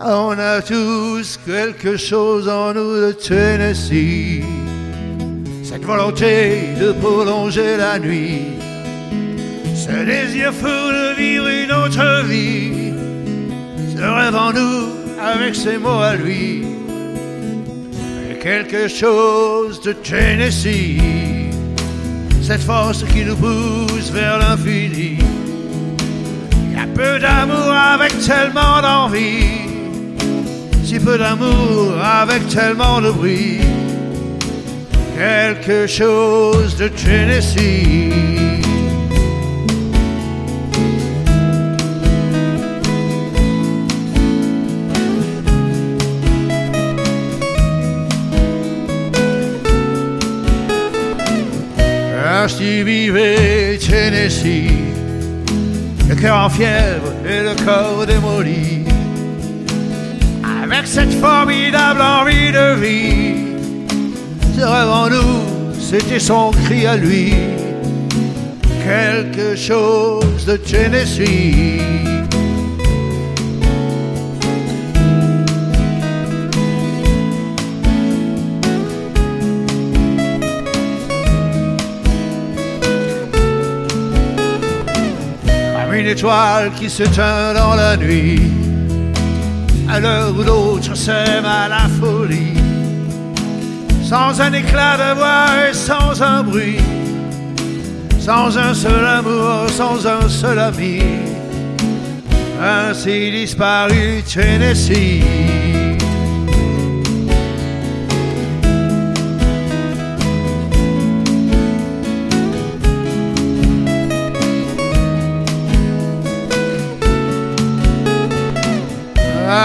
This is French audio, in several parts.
On a tous quelque chose en nous de Tennessee. Cette volonté de prolonger la nuit. Ce désir fou de vivre une autre vie. Ce rêve en nous avec ses mots à lui. Quelque chose de Tennessee. Cette force qui nous pousse vers l'infini. Y a peu d'amour avec tellement d'envie si peu d'amour avec tellement de bruit. Quelque chose de Tennessee. Ainsi vivait Tennessee, le cœur en fièvre et le corps démoli avec cette formidable envie de vie. Ce rêve en nous, c'était son cri à lui, quelque chose de Tennessee. Comme une étoile qui s'éteint dans la nuit à l'heure où d'autres s'aiment à la folie, sans un éclat de voix et sans un bruit, sans un seul amour, sans un seul ami, ainsi disparu Tennessee.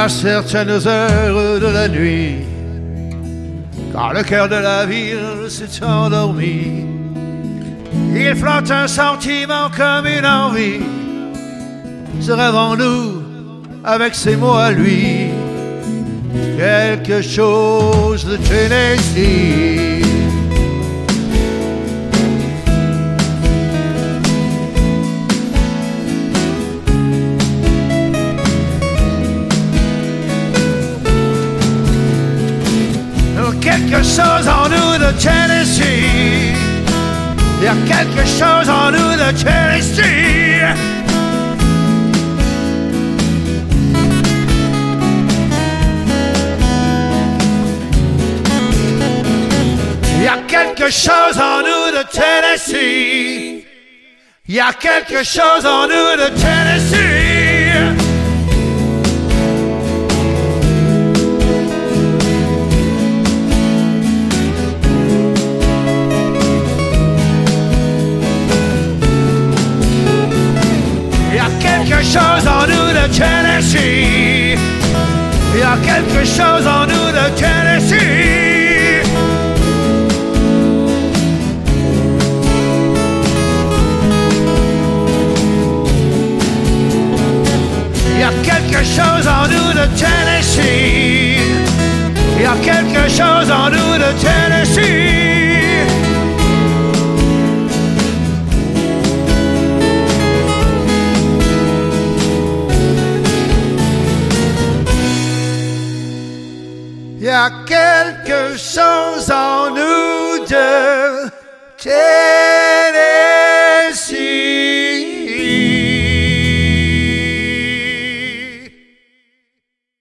À certaines heures de la nuit, quand le cœur de la ville s'est endormi, il flotte un sentiment comme une envie, ce rêve en nous avec ses mots à lui, quelque chose de Tennessee. Quelque chose en nous de Tennessee. Il y a quelque chose en nous de Tennessee. Il y a quelque chose en nous de Tennessee. Il y a quelque chose en nous de Tennessee. Chose en nous de Tennessee. Il y a quelque chose en nous de Tennessee. Il y a quelque chose en nous de Tennessee. Il y a quelque chose en nous de Tennessee. Quelque chose en nous de.